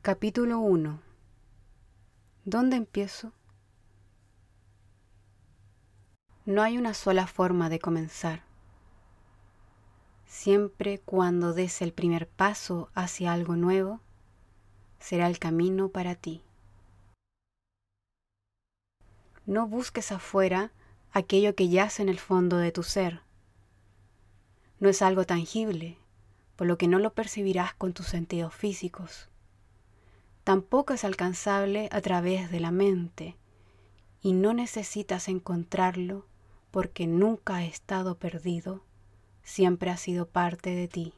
Capítulo 1 ¿Dónde empiezo? No hay una sola forma de comenzar. Siempre cuando des el primer paso hacia algo nuevo, será el camino para ti. No busques afuera aquello que yace en el fondo de tu ser. No es algo tangible, por lo que no lo percibirás con tus sentidos físicos tampoco es alcanzable a través de la mente y no necesitas encontrarlo porque nunca ha estado perdido, siempre ha sido parte de ti.